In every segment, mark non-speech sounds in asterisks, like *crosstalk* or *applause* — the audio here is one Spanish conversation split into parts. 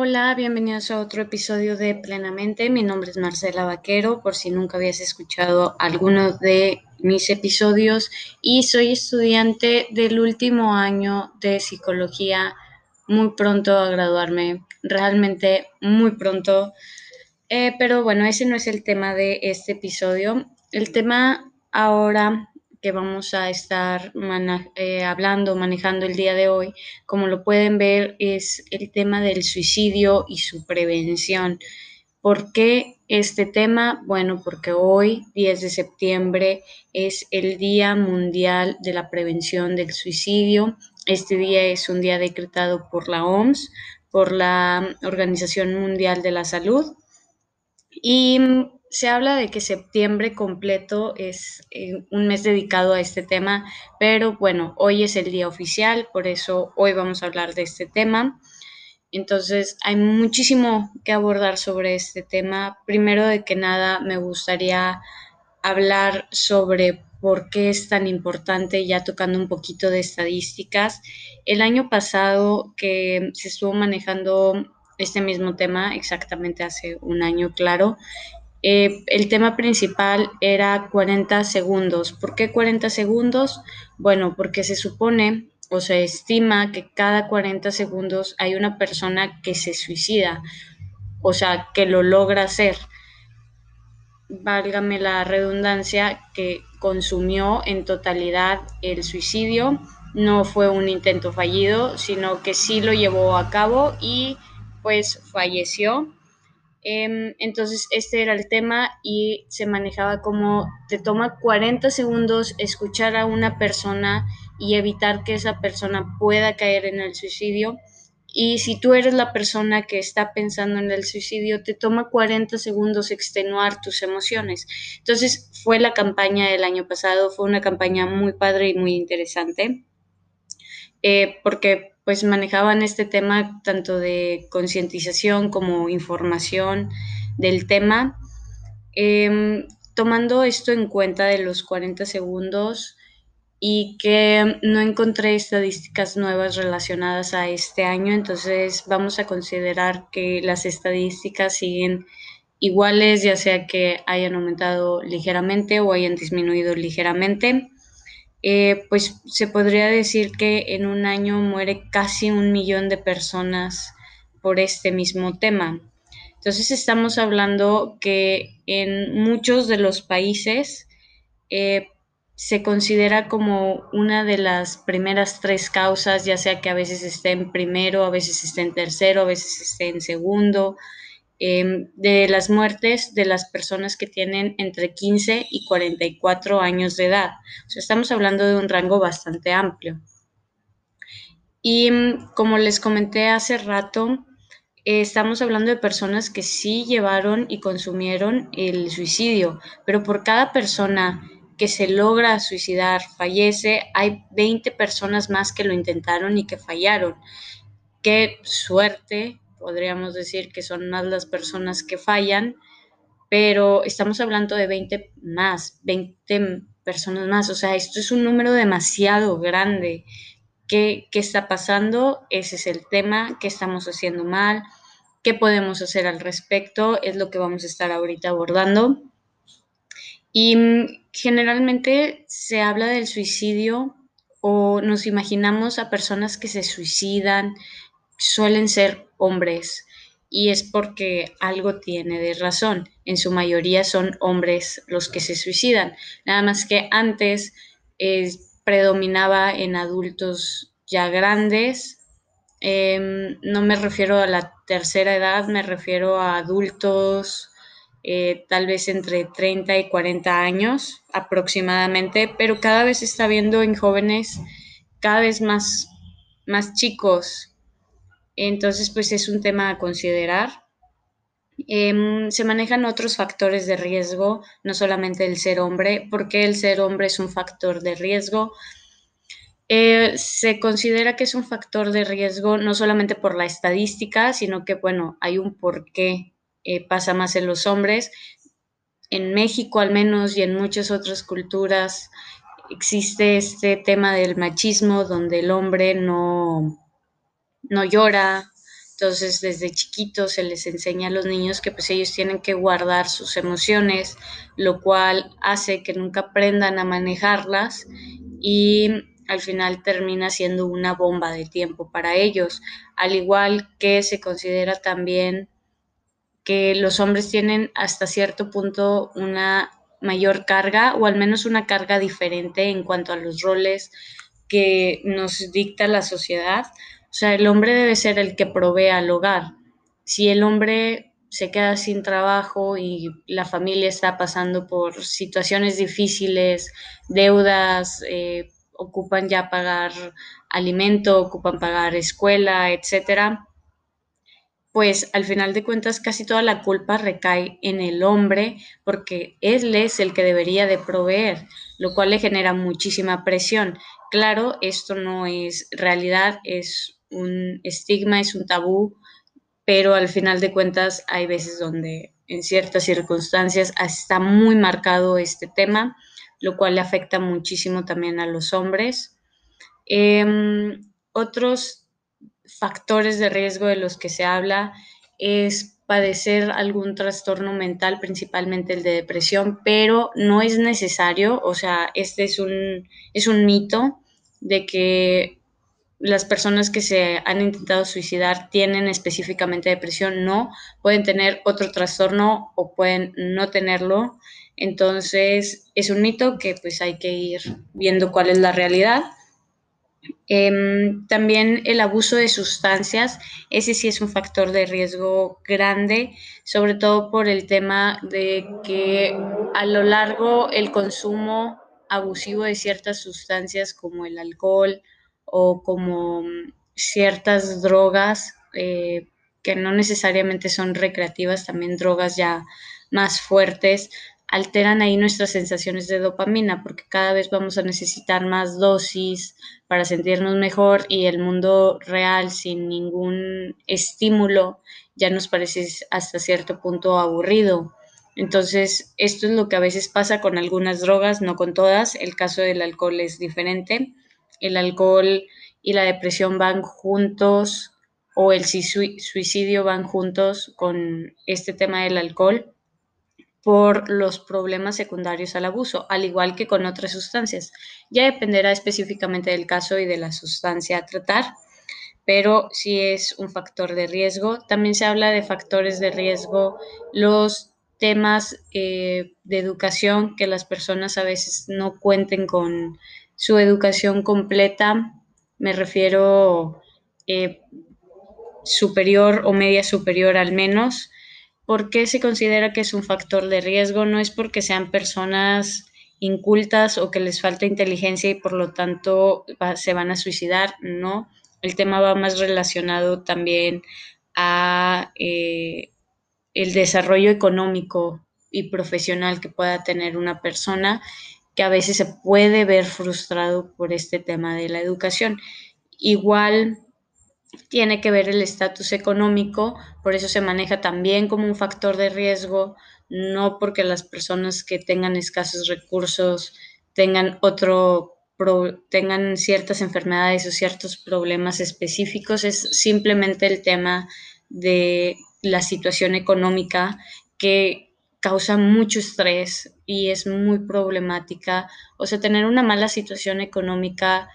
Hola, bienvenidos a otro episodio de Plenamente. Mi nombre es Marcela Vaquero, por si nunca habías escuchado alguno de mis episodios, y soy estudiante del último año de psicología, muy pronto a graduarme, realmente muy pronto. Eh, pero bueno, ese no es el tema de este episodio. El tema ahora que vamos a estar eh, hablando, manejando el día de hoy, como lo pueden ver, es el tema del suicidio y su prevención. ¿Por qué este tema? Bueno, porque hoy, 10 de septiembre, es el Día Mundial de la Prevención del Suicidio. Este día es un día decretado por la OMS, por la Organización Mundial de la Salud. Y se habla de que septiembre completo es eh, un mes dedicado a este tema, pero bueno, hoy es el día oficial, por eso hoy vamos a hablar de este tema. Entonces, hay muchísimo que abordar sobre este tema. Primero de que nada, me gustaría hablar sobre por qué es tan importante, ya tocando un poquito de estadísticas. El año pasado que se estuvo manejando este mismo tema, exactamente hace un año, claro, eh, el tema principal era 40 segundos. ¿Por qué 40 segundos? Bueno, porque se supone o se estima que cada 40 segundos hay una persona que se suicida, o sea, que lo logra hacer. Válgame la redundancia, que consumió en totalidad el suicidio. No fue un intento fallido, sino que sí lo llevó a cabo y pues falleció entonces, este era el tema y se manejaba como te toma 40 segundos escuchar a una persona y evitar que esa persona pueda caer en el suicidio. Y si tú eres la persona que está pensando en el suicidio, te toma 40 segundos extenuar tus emociones. Entonces, fue la campaña del año pasado, fue una campaña muy padre y muy interesante, eh, porque pues manejaban este tema tanto de concientización como información del tema. Em, tomando esto en cuenta de los 40 segundos y que no encontré estadísticas nuevas relacionadas a este año, entonces vamos a considerar que las estadísticas siguen iguales, ya sea que hayan aumentado ligeramente o hayan disminuido ligeramente. Eh, pues se podría decir que en un año muere casi un millón de personas por este mismo tema. Entonces estamos hablando que en muchos de los países eh, se considera como una de las primeras tres causas, ya sea que a veces esté en primero, a veces esté en tercero, a veces esté en segundo, Em, de las muertes de las personas que tienen entre 15 y 44 años de edad. Estamos hablando de un rango bastante amplio. Y mm, como les comenté hace rato, eh, estamos hablando de personas que sí llevaron y consumieron el suicidio, pero por cada persona que se logra suicidar, fallece, hay 20 personas más que lo intentaron y que fallaron. Qué suerte podríamos decir que son más las personas que fallan, pero estamos hablando de 20 más, 20 personas más, o sea, esto es un número demasiado grande. ¿Qué, ¿Qué, está pasando? Ese es el tema, ¿qué estamos haciendo mal? ¿Qué podemos hacer al respecto? Es lo que vamos a estar ahorita abordando. Y mm, generalmente se habla del suicidio o nos imaginamos a personas que se suicidan, suelen ser hombres y es porque algo tiene de razón. En su mayoría son hombres los que se suicidan. Nada más que antes eh, predominaba en adultos ya grandes. Em, no me refiero a la tercera edad, me refiero a adultos eh, tal vez entre 30 y 40 años aproximadamente, pero cada vez se está viendo en jóvenes cada vez más, más chicos entonces, pues es un tema a considerar. Em, se manejan otros factores de riesgo, no solamente el ser hombre, porque el ser hombre es un factor de riesgo. Eh, se considera que es un factor de riesgo no solamente por la estadística, sino que, bueno, hay un por qué eh, pasa más en los hombres. En México al menos y en muchas otras culturas existe este tema del machismo donde el hombre no, no llora, Entonces, desde chiquitos se les enseña a los niños que pues ellos tienen que guardar sus emociones, lo cual hace que nunca aprendan a manejarlas y al final termina siendo una bomba de tiempo para ellos, al igual que se considera también que los hombres tienen hasta cierto punto una mayor carga o al menos una carga diferente en cuanto a los roles que nos dicta la sociedad. O sea, el hombre debe ser el que provee al hogar. Si el hombre se queda sin trabajo y la familia está pasando por situaciones difíciles, deudas, eh, ocupan ya pagar alimento, ocupan pagar escuela, etcétera, pues al final de cuentas casi toda la culpa recae en el hombre porque él es el que debería de proveer, lo cual le genera muchísima presión. Claro, esto no es realidad, es un estigma, es un tabú, pero al final de cuentas hay veces donde en ciertas circunstancias está muy marcado este tema, lo cual le afecta muchísimo también a los hombres. Em, otros factores de riesgo de los que se habla es padecer algún trastorno mental, principalmente el de depresión, pero no es necesario, o sea, este es un, es un mito de que las personas que se han intentado suicidar tienen específicamente depresión, no, pueden tener otro trastorno o pueden no tenerlo. Entonces, es un mito que pues hay que ir viendo cuál es la realidad. Em, también el abuso de sustancias, ese sí es un factor de riesgo grande, sobre todo por el tema de que a lo largo el consumo abusivo de ciertas sustancias como el alcohol o como ciertas drogas eh, que no necesariamente son recreativas, también drogas ya más fuertes, alteran ahí nuestras sensaciones de dopamina porque cada vez vamos a necesitar más dosis para sentirnos mejor y el mundo real sin ningún estímulo ya nos parece hasta cierto punto aburrido. Entonces, esto es lo que a veces pasa con algunas drogas, no con todas. El caso del alcohol es diferente. El alcohol y la depresión van juntos o el suicidio van juntos con este tema del alcohol por los problemas secundarios al abuso, al igual que con otras sustancias. Ya dependerá específicamente del caso y de la sustancia a tratar, pero sí es un factor de riesgo. También se habla de factores de riesgo, los temas eh, de educación, que las personas a veces no cuenten con su educación completa, me refiero eh, superior o media superior al menos, ¿Por qué se considera que es un factor de riesgo? No es porque sean personas incultas o que les falta inteligencia y por lo tanto se van a suicidar, no. El tema va más relacionado también a eh, el desarrollo económico y profesional que pueda tener una persona que a veces se puede ver frustrado por este tema de la educación. Igual tiene que ver el estatus económico, por eso se maneja también como un factor de riesgo, no porque las personas que tengan escasos recursos tengan otro tengan ciertas enfermedades o ciertos problemas específicos, es simplemente el tema de la situación económica que causa mucho estrés y es muy problemática. O sea, tener una mala situación económica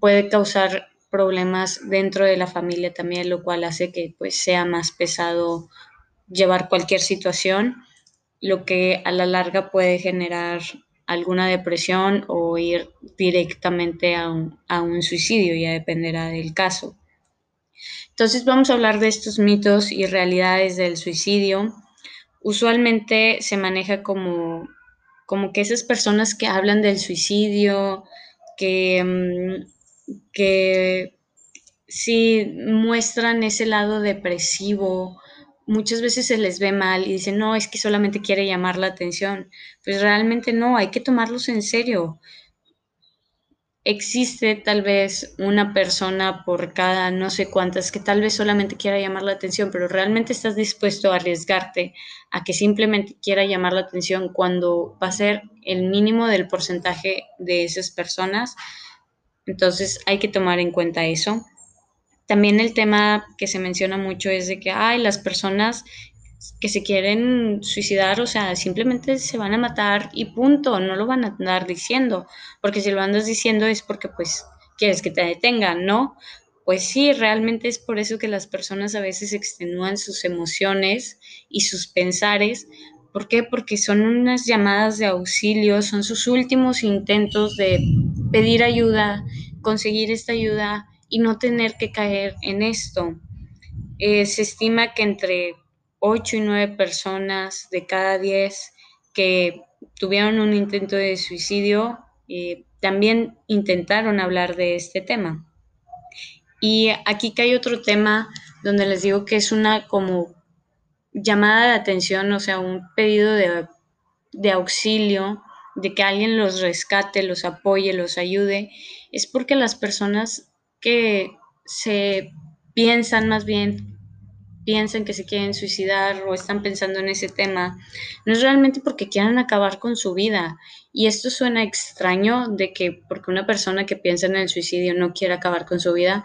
puede causar problemas dentro de la familia también, lo cual hace que pues sea más pesado llevar cualquier situación, lo que a la larga puede generar alguna depresión o ir directamente a un, a un suicidio, ya dependerá del caso. Entonces vamos a hablar de estos mitos y realidades del suicidio. Usualmente se maneja como, como que esas personas que hablan del suicidio, que mm, que si muestran ese lado depresivo, muchas veces se les ve mal y dicen, no, es que solamente quiere llamar la atención. Pues realmente no, hay que tomarlos en serio. Existe tal vez una persona por cada no sé cuántas que tal vez solamente quiera llamar la atención, pero realmente estás dispuesto a arriesgarte a que simplemente quiera llamar la atención cuando va a ser el mínimo del porcentaje de esas personas entonces hay que tomar en cuenta eso. también el tema que se menciona mucho es de que, ay, las personas que se quieren suicidar, o sea, simplemente se van a matar y punto, no lo van a andar diciendo, porque si lo andas diciendo es porque pues quieres que te detengan, ¿no? Pues sí, realmente es por eso que las personas a veces extenúan sus emociones y sus pensares. ¿Por qué? Porque son unas llamadas de auxilio, son sus últimos intentos de pedir ayuda, conseguir esta ayuda y no tener que caer en esto. Eh, se estima que entre 8 y 9 personas de cada 10 que tuvieron un intento de suicidio eh, también intentaron hablar de este tema. Y aquí que hay otro tema donde les digo que es una como llamada de atención, o sea, un pedido de, de auxilio, de que alguien los rescate, los apoye, los ayude, es porque las personas que se piensan más bien piensan que se quieren suicidar o están pensando en ese tema, no es realmente porque quieran acabar con su vida. Y esto suena extraño de que porque una persona que piensa en el suicidio no quiere acabar con su vida,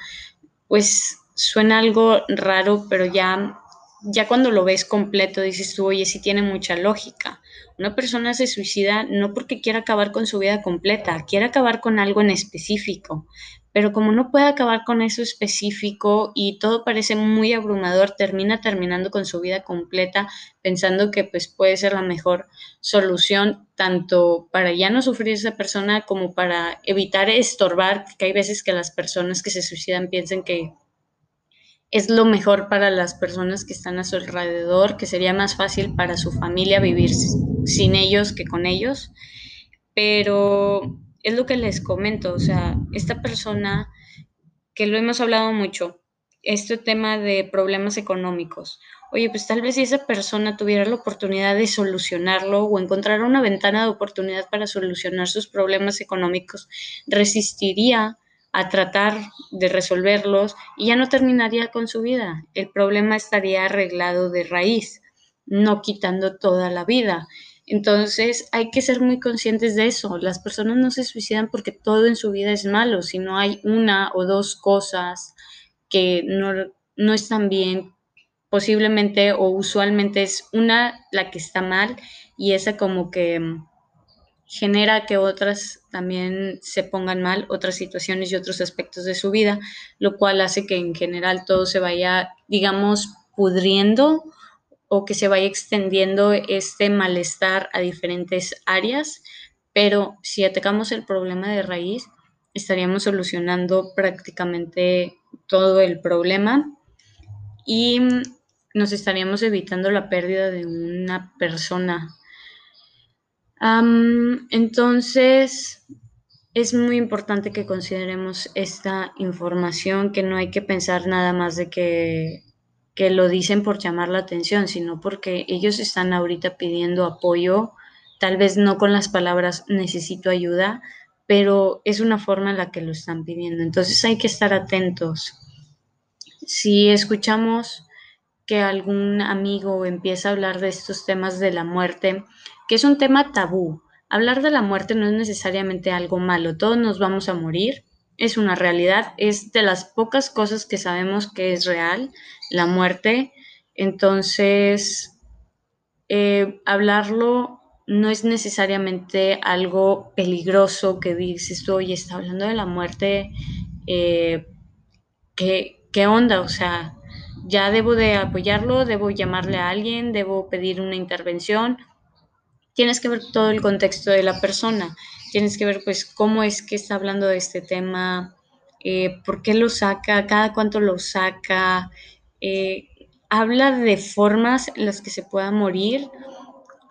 pues suena algo raro, pero ya, ya cuando lo ves completo dices tú, oye, sí tiene mucha lógica. Una persona se suicida no porque quiera acabar con su vida completa, quiere acabar con algo en específico, pero como no puede acabar con eso específico y todo parece muy abrumador, termina terminando con su vida completa pensando que pues puede ser la mejor solución tanto para ya no sufrir esa persona como para evitar estorbar, que hay veces que las personas que se suicidan piensan que es lo mejor para las personas que están a su alrededor, que sería más fácil para su familia vivir sin ellos que con ellos, pero es lo que les comento, o sea, esta persona que lo hemos hablado mucho, este tema de problemas económicos. Oye, pues tal vez si esa persona tuviera la oportunidad de solucionarlo o encontrar una ventana de oportunidad para solucionar sus problemas económicos, resistiría a tratar de resolverlos y ya no terminaría con su vida. El problema estaría arreglado de raíz, no quitando toda la vida. Entonces hay que ser muy conscientes de eso. Las personas no se suicidan porque todo en su vida es malo, sino hay una o dos cosas que no, no están bien. Posiblemente o usualmente es una la que está mal y esa como que mm, genera que otras también se pongan mal, otras situaciones y otros aspectos de su vida, lo cual hace que en general todo se vaya, digamos, pudriendo o que se vaya extendiendo este malestar a diferentes áreas, pero si atacamos el problema de raíz, estaríamos solucionando prácticamente todo el problema y nos estaríamos evitando la pérdida de una persona. Entonces, es muy importante que consideremos esta información, que no hay que pensar nada más de que que lo dicen por llamar la atención, sino porque ellos están ahorita pidiendo apoyo, tal vez no con las palabras necesito ayuda, pero es una forma en la que lo están pidiendo. Entonces hay que estar atentos. Si escuchamos que algún amigo empieza a hablar de estos temas de la muerte, que es un tema tabú, hablar de la muerte no es necesariamente algo malo, todos nos vamos a morir, es una realidad, es de las pocas cosas que sabemos que es real, la muerte. Entonces, eh, hablarlo no es necesariamente algo peligroso que dices tú, oye, está hablando de la muerte, eh, ¿qué, ¿qué onda? O sea, ya debo de apoyarlo, debo llamarle a alguien, debo pedir una intervención. Tienes que ver todo el contexto de la persona tienes que ver pues cómo es que está hablando de este tema, eh, por qué lo saca, cada cuánto lo saca, eh, habla de formas en las que se pueda morir,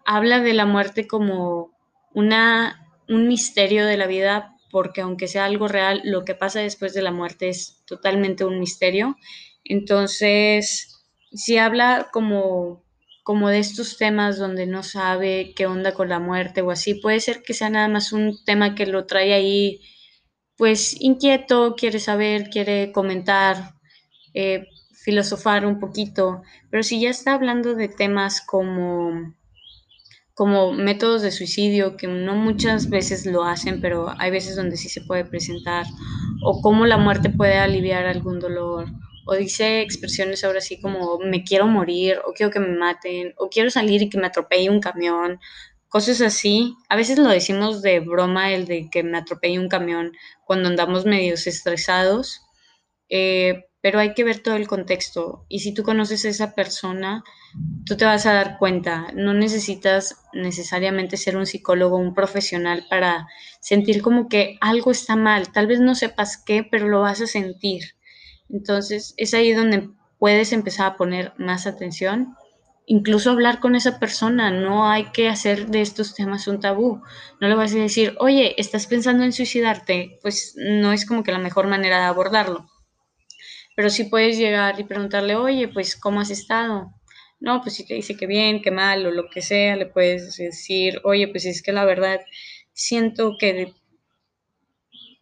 habla de la muerte como una, un misterio de la vida, porque aunque sea algo real, lo que pasa después de la muerte es totalmente un misterio. Entonces, si habla como como de estos temas donde no sabe qué onda con la muerte o así. Puede ser que sea nada más un tema que lo trae ahí, pues inquieto, quiere saber, quiere comentar, eh, filosofar un poquito, pero si ya está hablando de temas como como métodos de suicidio que no muchas veces lo hacen, pero hay veces donde sí se puede presentar, o cómo la muerte puede aliviar algún dolor, o dice expresiones ahora sí como me quiero morir, o quiero que me maten, o quiero salir y que me atropelle un camión, cosas así. A veces lo decimos de broma el de que me atropelle un camión cuando andamos medios estresados, eh, pero hay que ver todo el contexto. Y si tú conoces a esa persona, tú te vas a dar cuenta. No necesitas necesariamente ser un psicólogo, un profesional para sentir como que algo está mal. Tal vez no sepas qué, pero lo vas a sentir. Entonces es ahí donde puedes empezar a poner más atención incluso hablar con esa persona, no hay que hacer de estos temas un tabú. No le vas a decir, oye, ¿estás pensando en suicidarte? Pues no es como que la mejor manera de abordarlo. Pero sí puedes llegar y preguntarle, oye, pues, ¿cómo has estado? No, pues si te dice que bien, que mal o lo que sea, le puedes decir, oye, pues es que la verdad siento que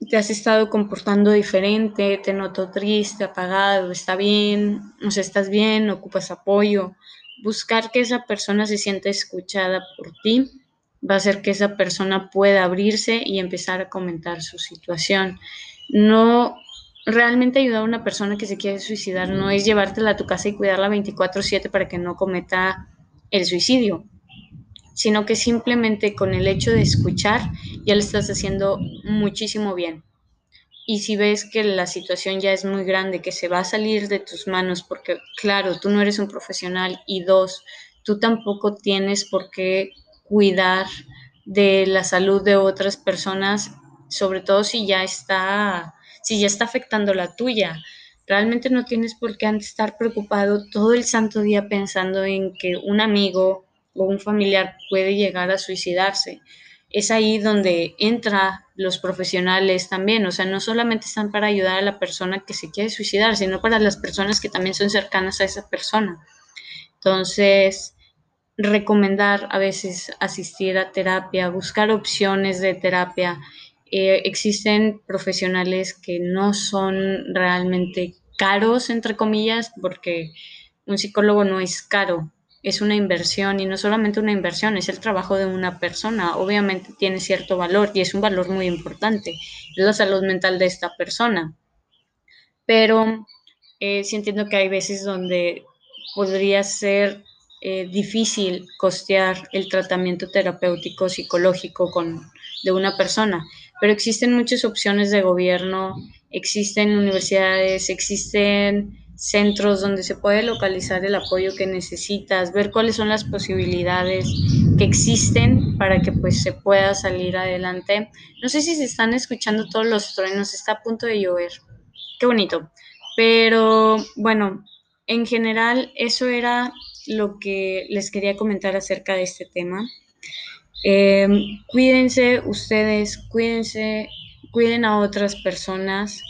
te has estado comportando diferente, te noto triste, apagado, está bien, o sea, estás bien, ocupas apoyo buscar que esa persona se sienta escuchada por ti va a hacer que esa persona pueda abrirse y empezar a comentar su situación. No realmente ayudar a una persona que se quiere suicidar no es llevártela a tu casa y cuidarla 24/7 para que no cometa el suicidio, sino que simplemente con el hecho de escuchar ya le estás haciendo muchísimo bien. Y si ves que la situación ya es muy grande, que se va a salir de tus manos, porque claro, tú no eres un profesional y dos, tú tampoco tienes por qué cuidar de la salud de otras personas, sobre todo si ya está, si ya está afectando la tuya. Realmente no tienes por qué estar preocupado todo el santo día pensando en que un amigo un familiar puede llegar a suicidarse es ahí donde entra los profesionales también, o sea, no solamente están para ayudar a la persona que se quiere suicidar, sino para las personas que también son cercanas a esa persona. Entonces, recomendar a veces asistir a terapia, buscar opciones de terapia. Eh, existen profesionales que no son realmente caros, entre comillas, porque un psicólogo no es caro, es una inversión y no solamente una inversión, es el trabajo de una persona. Obviamente tiene cierto valor y es un valor muy importante, es la salud mental de esta persona. Pero eh, sí entiendo que hay veces donde podría ser eh, difícil costear el tratamiento terapéutico psicológico con, de una persona, pero existen muchas opciones de gobierno, existen universidades, existen centros donde se puede localizar el apoyo que necesitas, ver cuáles son las posibilidades que existen para que pues se pueda salir adelante. No sé si se están escuchando todos los truenos, está a punto de llover. Qué bonito. Pero bueno, en general eso era lo que les quería comentar acerca de este tema. Em, cuídense ustedes, cuídense, cuiden a otras personas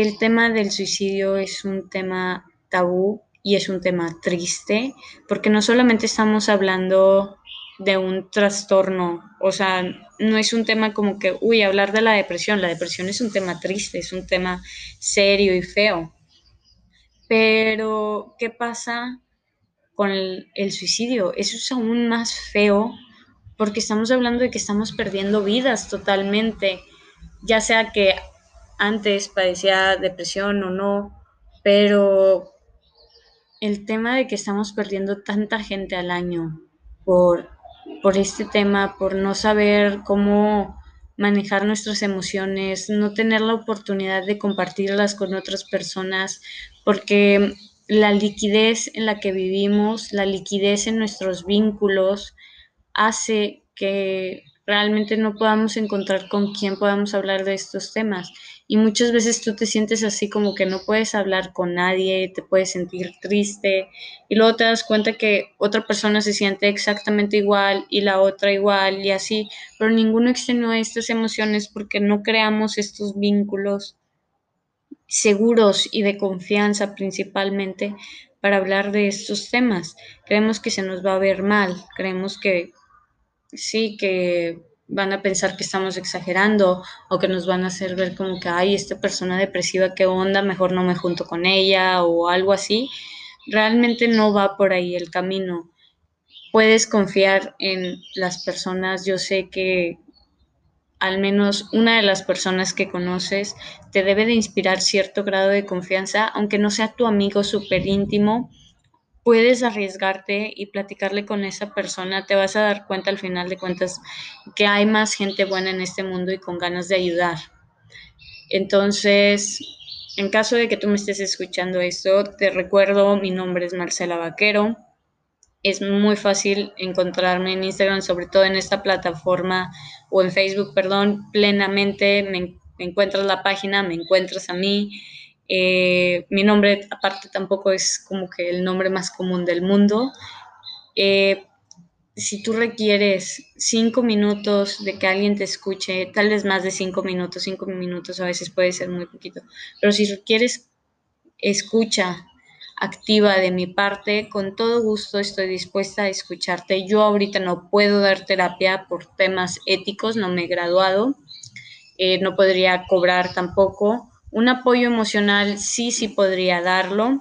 el tema del suicidio es un tema tabú y es un tema triste, porque no solamente estamos hablando de un trastorno, o sea, no es un tema como que, uy, hablar de la depresión, la depresión es un tema triste, es un tema serio y feo. Pero, ¿qué pasa con el, suicidio? Eso es aún más feo porque estamos hablando de que estamos perdiendo vidas totalmente, ya sea que antes padecía depresión o no, pero el tema de que estamos perdiendo tanta gente al año por, por este tema, por no saber cómo manejar nuestras emociones, no tener la oportunidad de compartirlas con otras personas, porque la liquidez en la que vivimos, la liquidez en nuestros vínculos, hace que realmente no podamos encontrar con quién podamos hablar de estos temas y muchas veces tú te sientes así como que no puedes hablar con nadie, te puedes sentir triste y luego te das cuenta que otra persona se siente exactamente igual y la otra igual y así, pero ninguno extenúa estas emociones porque no creamos estos vínculos seguros y de confianza principalmente para hablar de estos temas. Creemos que se nos va a ver mal, creemos que sí, que van a pensar que estamos exagerando o que nos van a hacer ver como que, ay, esta persona depresiva, qué onda, mejor no me junto con ella o algo así. Realmente no va por ahí el camino. puedes confiar en las personas. Yo sé que al menos una de las personas que conoces te debe de inspirar cierto grado de confianza, aunque no sea tu amigo súper íntimo, puedes arriesgarte y platicarle con esa persona, te vas a dar cuenta al final de cuentas que hay más gente buena en este mundo y con ganas de ayudar. Entonces, en caso de que tú me estés escuchando esto, te recuerdo, mi nombre es Marcela Vaquero es muy fácil encontrarme en Instagram, sobre todo en esta plataforma o en Facebook, perdón, plenamente. Me, encuentras la página, me encuentras a mí. Eh, mi nombre, aparte, tampoco es como que el nombre más común del mundo. Eh, si tú requieres cinco minutos de que alguien te escuche, tal vez más de cinco minutos, cinco minutos a veces puede ser muy poquito, pero si requieres escucha activa de mi parte. Con todo gusto estoy dispuesta a escucharte. Yo ahorita no puedo dar terapia por temas éticos, no me he graduado, eh, no podría cobrar tampoco. Un apoyo emocional sí, sí podría darlo,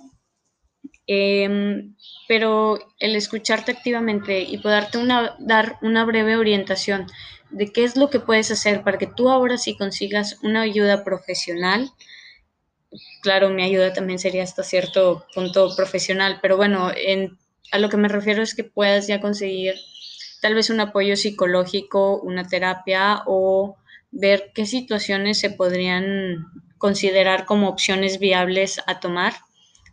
em, pero el escucharte activamente y poderte una, dar una breve orientación de qué es lo que puedes hacer para que tú ahora sí consigas una ayuda profesional, claro, mi ayuda también sería hasta cierto punto profesional, pero bueno, a lo que me refiero es que puedas ya conseguir tal vez un apoyo psicológico, una terapia o ver qué situaciones se podrían considerar como opciones viables a tomar.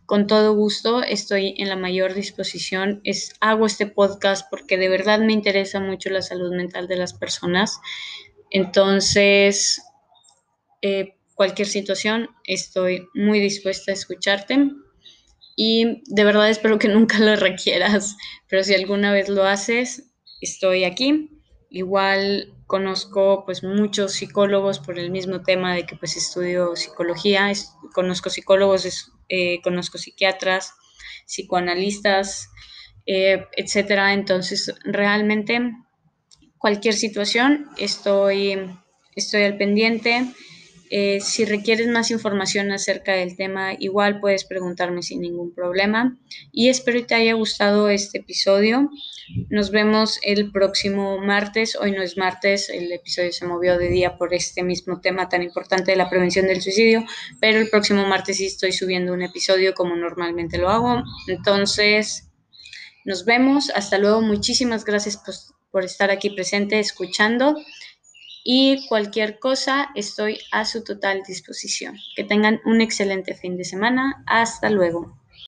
Con todo gusto, estoy en la mayor disposición. Hago este podcast porque de verdad me interesa mucho la salud mental de las personas. Entonces, eh, cualquier situación, estoy muy dispuesta a escucharte y de verdad espero que *laughs* nunca lo requieras, pero si alguna vez lo haces, estoy aquí. Igual conozco pues muchos psicólogos por el mismo tema de que pues estudio psicología, conozco psicólogos, eh, conozco psiquiatras, psicoanalistas, eh, etcétera. Entonces realmente cualquier situación estoy, estoy al pendiente. Eh, si requieres más información acerca del tema, igual puedes preguntarme sin ningún problema. Y espero que te haya gustado este episodio. Nos vemos el próximo martes. Hoy no es martes, el episodio se movió de día por este mismo tema tan importante de la prevención del suicidio, pero el próximo martes sí estoy subiendo un episodio como normalmente lo hago. Entonces, nos vemos. Hasta luego. Muchísimas gracias por estar aquí presente, escuchando y cualquier cosa estoy a su total disposición. Que tengan un excelente fin de semana. Hasta luego.